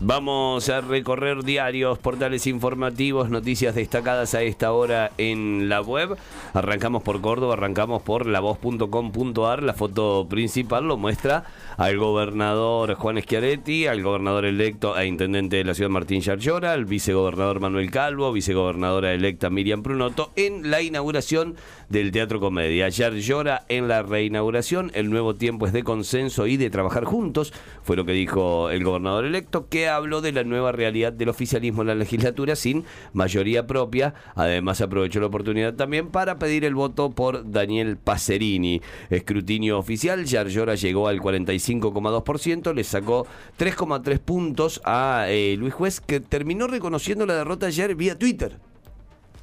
Vamos a recorrer diarios, portales informativos, noticias destacadas a esta hora en la web. Arrancamos por Córdoba, arrancamos por lavoz.com.ar. La foto principal lo muestra al gobernador Juan Schiaretti, al gobernador electo e intendente de la ciudad Martín Yarlora, al vicegobernador Manuel Calvo, vicegobernadora electa Miriam Prunoto en la inauguración del Teatro Comedia. Yarlora en la reinauguración, el nuevo tiempo es de consenso y de trabajar juntos, fue lo que dijo el gobernador electo, que habló de la nueva realidad del oficialismo en la legislatura sin mayoría propia. Además aprovechó la oportunidad también para pedir el voto por Daniel Pacerini. Escrutinio oficial, Yarlora llegó al 45,2%, le sacó 3,3 puntos a eh, Luis Juez, que terminó reconociendo la derrota ayer vía Twitter.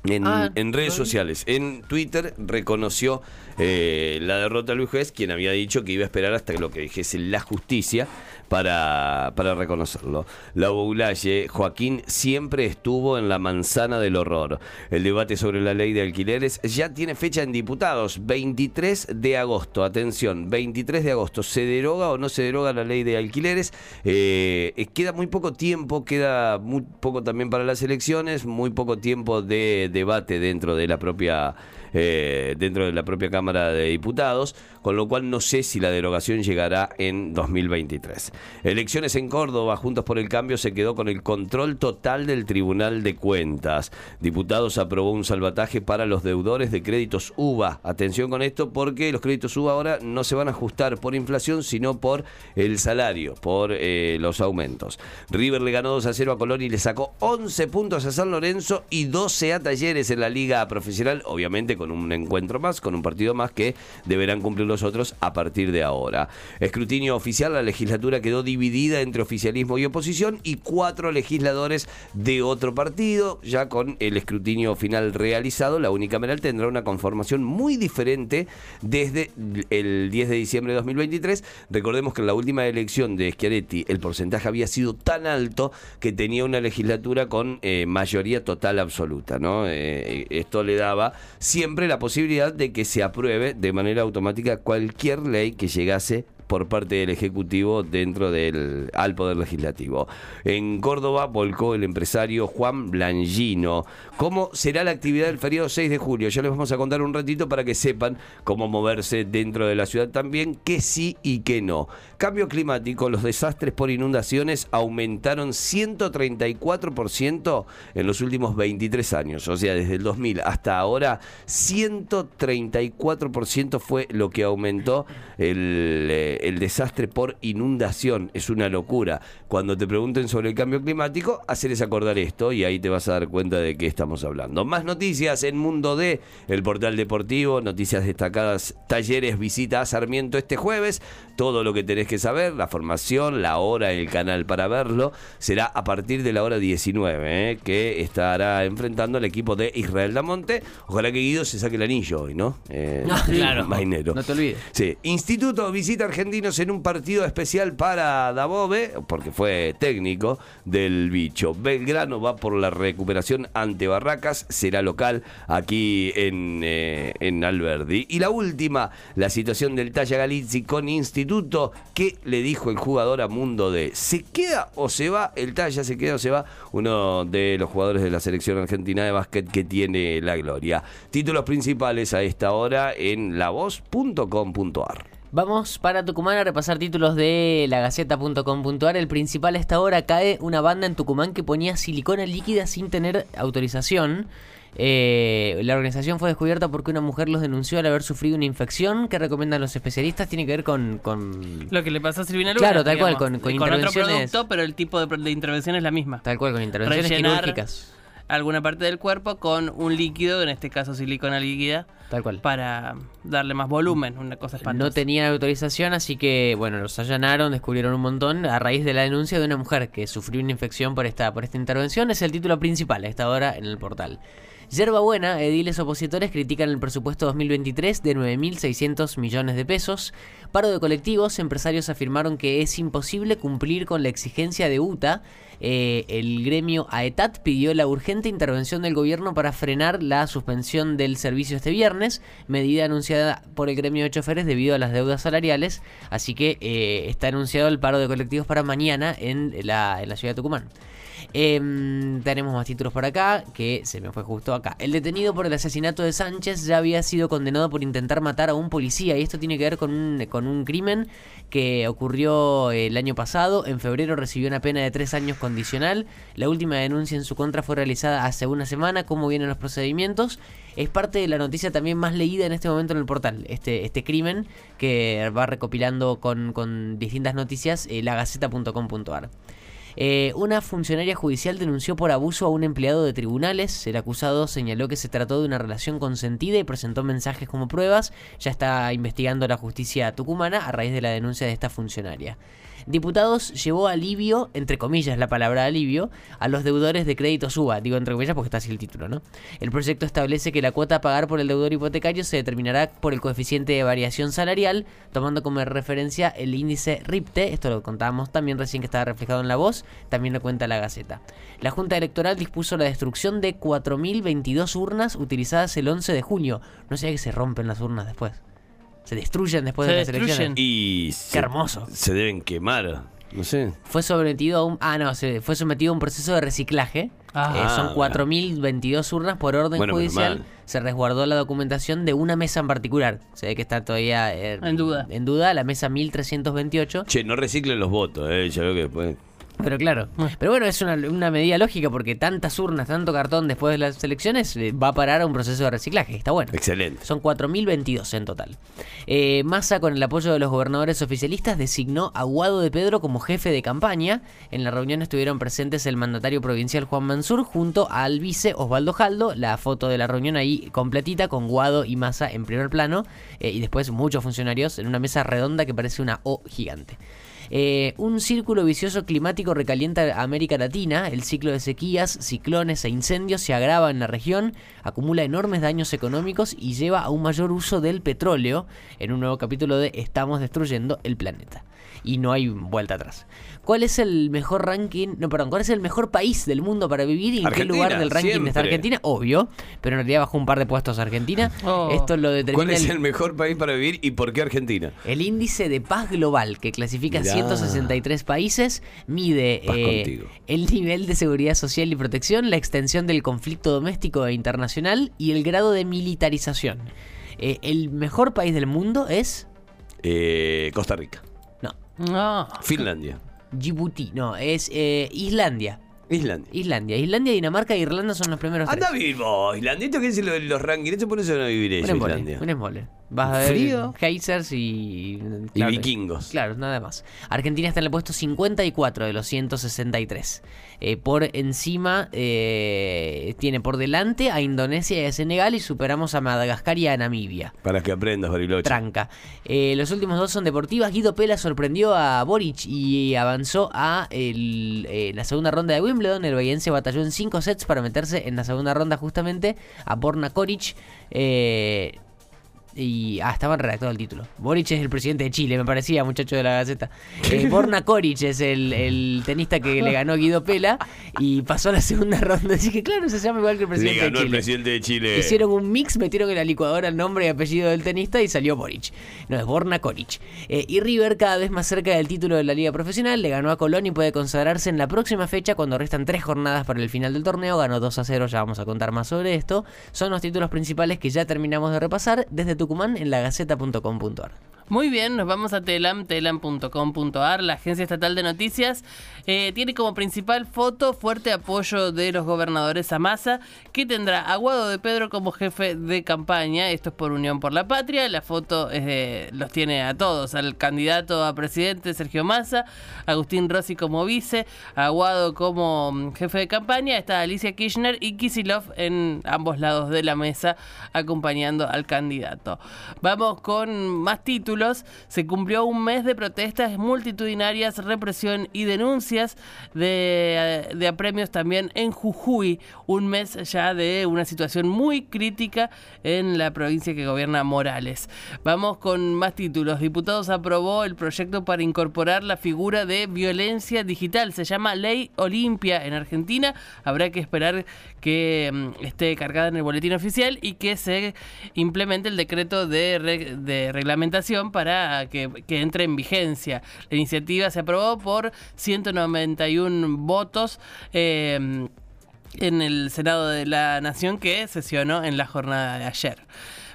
En, Ah, en redes sociales. En Twitter reconoció eh, la derrota de Luis Juez, quien había dicho que iba a esperar hasta lo que dijese la justicia para, para reconocerlo. La Boulaye, Joaquín siempre estuvo en la manzana del horror. El debate sobre la ley de alquileres ya tiene fecha en diputados, 23 de agosto. Atención, 23 de agosto. ¿Se deroga o no se deroga la ley de alquileres? Eh, queda muy poco tiempo, queda muy poco también para las elecciones, muy poco tiempo de debate dentro de la propia eh, dentro de la propia Cámara de Diputados, con lo cual no sé si la derogación llegará en 2023. Elecciones en Córdoba, Juntos por el Cambio se quedó con el control total del Tribunal de Cuentas. Diputados aprobó un salvataje para los deudores de créditos UVA. Atención con esto porque los créditos UVA ahora no se van a ajustar por inflación, sino por el salario, por eh, los aumentos. River le ganó 2 a 0 a Colón y le sacó 11 puntos a San Lorenzo y 12 a Talleres en la liga profesional, obviamente con un encuentro más, con un partido más que deberán cumplir los otros a partir de ahora. Escrutinio oficial, la legislatura quedó dividida entre oficialismo y oposición y cuatro legisladores de otro partido, ya con el escrutinio final realizado, la unicameral tendrá una conformación muy diferente desde el 10 de diciembre de 2023. Recordemos que en la última elección de Schiaretti el porcentaje había sido tan alto que tenía una legislatura con eh, mayoría total absoluta. ¿no? Eh, esto le daba siempre la posibilidad de que se apruebe de manera automática cualquier ley que llegase por parte del Ejecutivo dentro del al Poder Legislativo. En Córdoba volcó el empresario Juan Blangino. ¿Cómo será la actividad del feriado 6 de julio? Ya les vamos a contar un ratito para que sepan cómo moverse dentro de la ciudad también, que sí y que no. Cambio climático, los desastres por inundaciones aumentaron 134% en los últimos 23 años. O sea, desde el 2000 hasta ahora, 134% fue lo que aumentó el, eh, el desastre por inundación. Es una locura. Cuando te pregunten sobre el cambio climático, hacerles acordar esto y ahí te vas a dar cuenta de qué estamos hablando. Más noticias en Mundo D, el portal deportivo, noticias destacadas, talleres, visita a Sarmiento este jueves. Todo lo que tenés que saber, la formación, la hora, el canal para verlo, será a partir de la hora 19, ¿eh? que estará enfrentando al equipo de Israel Damonte. Ojalá que Guido se saque el anillo hoy, ¿no? Eh, Ah, claro. Mainero. No te olvides. Sí, Instituto visita en un partido especial para Dabove, porque fue técnico del bicho. Belgrano va por la recuperación ante Barracas, será local aquí en, eh, en Alberdi. Y la última, la situación del Talla Galizzi con Instituto. ¿Qué le dijo el jugador a Mundo de ¿Se queda o se va? El Talla se queda o se va. Uno de los jugadores de la selección argentina de básquet que tiene la gloria. Títulos principales a esta hora en lavoz.com.ar. Vamos para Tucumán a repasar títulos de lagaceta.com.ar. El principal a esta hora cae una banda en Tucumán que ponía silicona líquida sin tener autorización. Eh, la organización fue descubierta porque una mujer los denunció al haber sufrido una infección que recomiendan los especialistas. Tiene que ver con. con Lo que le pasó a Silvina Luna. Claro, tal cual, con- con otro intervenciones. producto, pero el tipo de, intervención es la misma. tal cual, con intervenciones Rellenar quirúrgicas. Alguna parte del cuerpo con un líquido, en este caso silicona líquida, Tal cual. para darle más volumen, una cosa espantosa. No tenían autorización, así que bueno, los allanaron, descubrieron un montón a raíz de la denuncia de una mujer que sufrió una infección por esta, por esta intervención. Es el título principal a esta hora en el portal. Yerba Buena, ediles opositores critican el presupuesto 2023 de 9.600 millones de pesos. Paro de colectivos, empresarios afirmaron que es imposible cumplir con la exigencia de UTA. Eh, el gremio AETAT pidió la urgente intervención del gobierno para frenar la suspensión del servicio este viernes, medida anunciada por el gremio de choferes debido a las deudas salariales. Así que eh, está anunciado el paro de colectivos para mañana en la ciudad de Tucumán. Em, tenemos más títulos por acá, que se me fue justo acá. El detenido por el asesinato de Sánchez ya había sido condenado por intentar matar a un policía y esto tiene que ver con un, crimen que ocurrió el año pasado. En febrero recibió una pena de tres años condicional. La última denuncia en su contra fue realizada hace una semana. ¿Cómo vienen los procedimientos? Es parte de la noticia también más leída en este momento en el portal. Este, este crimen que va recopilando con, con distintas noticias eh, lagaceta.com.ar. Eh, una funcionaria judicial denunció por abuso a un empleado de tribunales. El acusado señaló que se trató de una relación consentida y presentó mensajes como pruebas. Ya está investigando la justicia tucumana a raíz de la denuncia de esta funcionaria. Diputados llevó alivio, entre comillas la palabra alivio, a los deudores de crédito suba. Digo entre comillas porque está así el título, ¿no? El proyecto establece que la cuota a pagar por el deudor hipotecario se determinará por el coeficiente de variación salarial, tomando como referencia el índice RIPTE. Esto lo contábamos también recién que estaba reflejado en la voz, también lo cuenta la Gaceta. La Junta Electoral dispuso la destrucción de 4.022 urnas utilizadas el 11 de junio. No sé que se rompen las urnas después. Se destruyen después Se de las destruyen. elecciones. Y Qué hermoso. Se deben quemar. No sé. Fue sometido a un ah no, se fue sometido a un proceso de reciclaje. Ah. Eh, son Ah, 4.022 urnas por orden Bueno, judicial. Se resguardó la documentación de una mesa en particular. Se ve que está todavía eh, En duda. En duda, la mesa 1328. Che, no reciclen los votos, eh. Ya veo que después. Pero claro, pero bueno, es una, una medida lógica porque tantas urnas, tanto cartón después de las elecciones eh, va a parar a un proceso de reciclaje. Está bueno. Excelente. Son 4.022 en total. Eh, Massa, con el apoyo de los gobernadores oficialistas, designó a Guado de Pedro como jefe de campaña. En la reunión estuvieron presentes el mandatario provincial Juan Mansur junto al vice Osvaldo Jaldo. La foto de la reunión ahí completita con Guado y Massa en primer plano. eh, y después muchos funcionarios en una mesa redonda que parece una O gigante. Eh, un círculo vicioso climático recalienta América Latina. El ciclo de sequías, ciclones e incendios se agrava en la región, acumula enormes daños económicos y lleva a un mayor uso del petróleo en un nuevo capítulo de Estamos destruyendo el planeta. Y no hay vuelta atrás. ¿Cuál es el mejor ranking? No, perdón, ¿cuál es el mejor país del mundo para vivir y en qué lugar del ranking está. Argentina? Obvio, pero en realidad bajó un par de puestos Argentina. Oh. Esto lo determina ¿Cuál es el- el mejor país para vivir y por qué Argentina? el índice de paz global, que clasifica Mirá. 163 países, mide eh, el nivel de seguridad social y protección, la extensión del conflicto doméstico e internacional y el grado de militarización. Eh, ¿El mejor país del mundo es? Eh, Costa Rica. No. Finlandia. Djibouti, no, es eh, Islandia. Islandia. Islandia, Islandia, Dinamarca e Irlanda son los primeros tres. Anda vivir vos, Islandia. ¿Esto qué es lo de los rankings? ¿Esto por eso van a vivir Un ellos, embole, Islandia? un embole. Vas a ver Frío. geysers y... Y vikingos. Claro, nada más. Argentina está en el puesto 54 de los 163. Eh, por encima, eh, tiene por delante a Indonesia y a Senegal y superamos a Madagascar y a Namibia. Para que aprendas, Bariloche. Tranca. Eh, los últimos dos son deportivas. Guido Pela sorprendió a Boric y avanzó a el- eh, la segunda ronda de Wimbledon. El bahiense batalló en cinco sets para meterse en la segunda ronda justamente a Borna Koric. Eh, y ah, estaba redactado el título. Boric es el presidente de Chile, me parecía, muchacho de la Gaceta. Eh, Borna Koric es el, el tenista que le ganó Guido Pela y pasó a la segunda ronda. Así que claro, se llama igual que el Le presidente ganó de el Chile. presidente de Chile. Hicieron un mix, metieron en la licuadora el nombre y apellido del tenista y salió Boric. No, es Borna Koric. Eh, y River, cada vez más cerca del título de la Liga Profesional, le ganó a Colón y puede consagrarse en la próxima fecha cuando restan tres jornadas para el final del torneo. Ganó 2 a 0, ya vamos a contar más sobre esto. Son los títulos principales que ya terminamos de repasar desde Tucumán en lagaceta.com.ar. Muy bien, nos vamos a Telam, telam.com.ar, la agencia estatal de noticias. eh, tiene como principal foto fuerte apoyo de los gobernadores a Massa, que tendrá a Guado de Pedro como jefe de campaña. Esto es por Unión por la Patria. La foto los tiene a todos: al candidato a presidente Sergio Massa, Agustín Rossi como vice, a Guado como mm, jefe de campaña. Está Alicia Kirchner y Kisilov en ambos lados de la mesa acompañando al candidato. Vamos con más títulos. Se cumplió un mes de protestas multitudinarias, represión y denuncias de, de apremios también en Jujuy, un mes ya de una situación muy crítica en la provincia que gobierna Morales. Vamos con más títulos. Diputados aprobó el proyecto para incorporar la figura de violencia digital. Se llama Ley Olimpia en Argentina. Habrá que esperar que mm, esté cargada en el boletín oficial y que se implemente el decreto de, re- de reglamentación para que, entre en vigencia. La iniciativa se aprobó por 191 votos. eh, en el Senado de la Nación que sesionó en la jornada de ayer.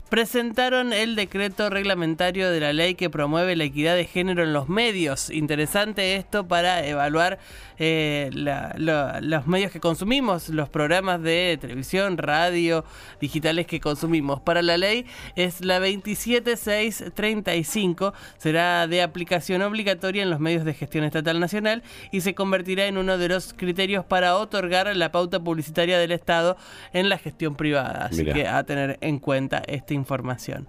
Presentaron el decreto reglamentario de la ley que promueve la equidad de género en los medios. Interesante esto para evaluar eh, la- los medios que consumimos, los programas de televisión, radio, digitales que consumimos. Para la ley es la 27635, será de aplicación obligatoria en los medios de gestión estatal nacional y se convertirá en uno de los criterios para otorgar la pauta publicitaria del Estado en la gestión privada. Así Mirá. que a tener en cuenta esta información.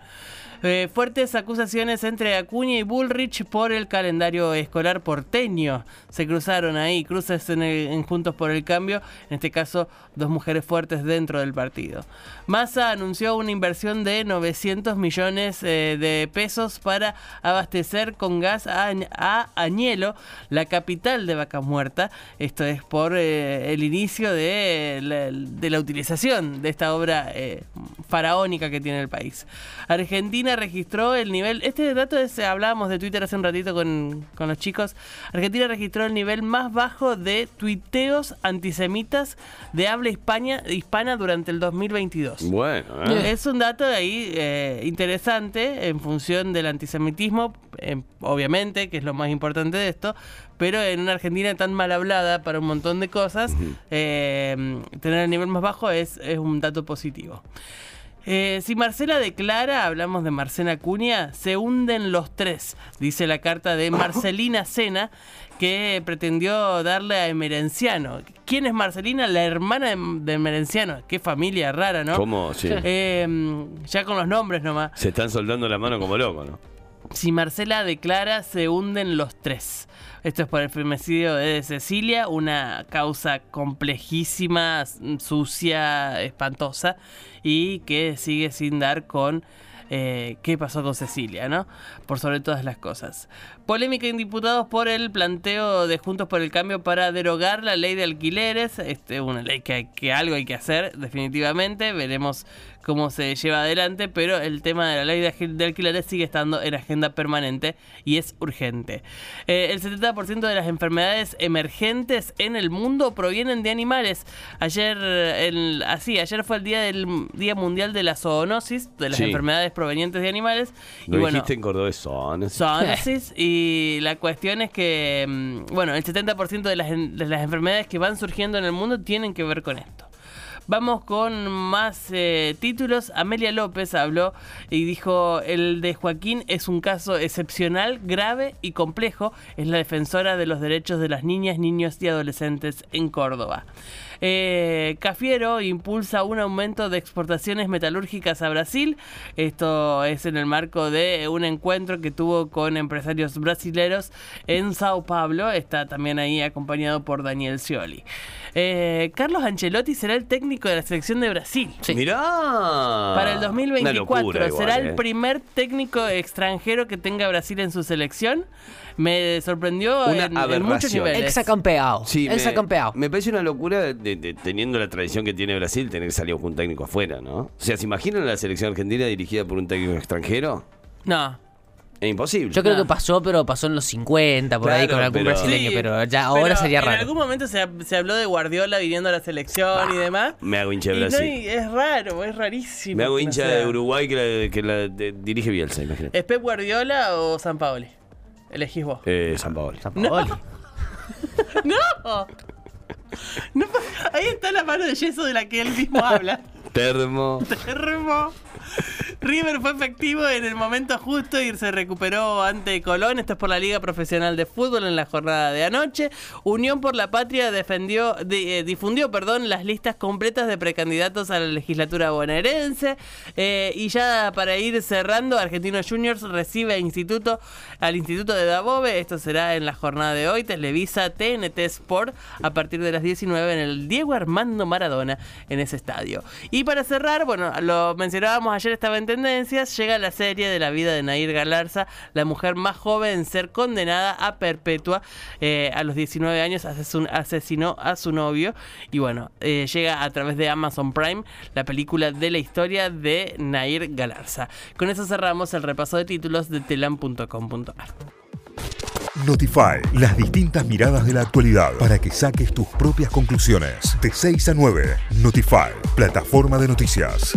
Eh, fuertes acusaciones entre Acuña y Bullrich por el calendario escolar porteño. Se cruzaron ahí, cruces en, Juntos por el Cambio, en este caso dos mujeres fuertes dentro del partido. Massa anunció una inversión de 900 millones eh, de pesos para abastecer con gas a, a Añelo, la capital de Vaca Muerta. Esto es por eh, el inicio de la, de la utilización de esta obra faraónica que tiene el país. Argentina registró el nivel, este dato es, hablábamos de Twitter hace un ratito con, con los chicos, Argentina registró el nivel más bajo de tuiteos antisemitas de habla hispana, hispana durante el 2022. Bueno, ¿eh? Es un dato ahí eh, interesante en función del antisemitismo, eh, obviamente, que es lo más importante de esto, pero en una Argentina tan mal hablada para un montón de cosas, eh, tener el nivel más bajo es, es un dato positivo. Eh, si Marcela declara, hablamos de Marcela Acuña, se hunden los tres, dice la carta de Marcelina Sena, que pretendió darle a Emerenciano. ¿Quién es Marcelina? La hermana de, de Emerenciano. Qué familia rara, ¿no? ¿Cómo? Sí. Eh, ya con los nombres nomás. Se están soldando la mano como locos, ¿no? Si Marcela declara, se hunden los tres. Esto es por el femicidio de Cecilia, una causa complejísima, sucia, espantosa, y que sigue sin dar con eh, qué pasó con Cecilia, ¿no? Por sobre todas las cosas. Polémica en diputados por el planteo de Juntos por el Cambio para derogar la ley de alquileres. Este, una ley que algo hay que hacer, definitivamente. Veremos cómo se lleva adelante, pero el tema de la ley de, alquileres sigue estando en agenda permanente y es urgente. Eh, el 70% de las enfermedades emergentes en el mundo provienen de animales. Ayer, el, así, ayer fue el día del Día Mundial de la Zoonosis, de las Sí. enfermedades provenientes de animales. Lo y bueno, dijiste en cordobés, son. zoonosis y la cuestión es que, mm, bueno, el 70% de las, de las enfermedades que van surgiendo en el mundo tienen que ver con esto. Vamos con más eh, títulos. Amelia López habló y dijo, el de Joaquín es un caso excepcional, grave y complejo. Es la defensora de los derechos de las niñas, niños y adolescentes en Córdoba. Eh, Cafiero impulsa un aumento de exportaciones metalúrgicas a Brasil. Esto es en el marco de un encuentro que tuvo con empresarios brasileros en Sao Paulo. Está también ahí acompañado por Daniel Scioli. Eh, Carlos Ancelotti será el técnico de la selección de Brasil. Sí. Mirá. Para el Una 2024 locura igual, será ¿eh? el primer técnico extranjero que tenga Brasil en su selección. Me sorprendió Una en, en muchos niveles. Exacampeado. Sí, me, Exacampeado. me parece una locura de- de- teniendo la tradición que tiene Brasil tener que salir con un técnico afuera, ¿no? O sea, ¿se imaginan la selección argentina dirigida por un técnico extranjero? No, Es imposible. Yo creo que pasó, pero pasó en los 50, por ahí con algún pero- brasileño, Sí, pero ya ahora pero sería En raro. algún momento se, se habló de Guardiola viniendo a la selección y demás. Me hago hincha de no, Brasil. y es raro, es rarísimo. Me hago no hincha sea. de Uruguay que la, que la de- dirige Bielsa, imagínate. ¿Es Pep Guardiola o San Paoli? Elegís vos. Eh, San Paolo. Sampaoli. ¡No! No, Ahí está la mano de yeso de la que él mismo habla. Termo. Termo. River fue efectivo en el momento justo y se recuperó ante Colón. Esto es por la Liga Profesional de Fútbol en la jornada de anoche. Unión por la Patria eh, difundió las listas completas de precandidatos a la legislatura bonaerense. Eh, y ya para ir cerrando, Argentinos Juniors recibe al Instituto de Dabove. Esto será en la jornada de hoy. Televisa TNT Sport a partir de las 19 en el Diego Armando Maradona en ese estadio. Y para cerrar, bueno, lo mencionábamos ayer, estaba en tendencias, llega la serie de la vida de Nair Galarza, la mujer más joven en ser condenada a perpetua. Eh, a los 19 años asesinó a su novio. Y bueno, eh, llega a través de Amazon Prime la película de la historia de Nair Galarza. Con eso cerramos el repaso de títulos de telam.com.ar. Notify, las distintas miradas de la actualidad para que saques tus propias conclusiones. De 6 a 9, Notify, plataforma de noticias.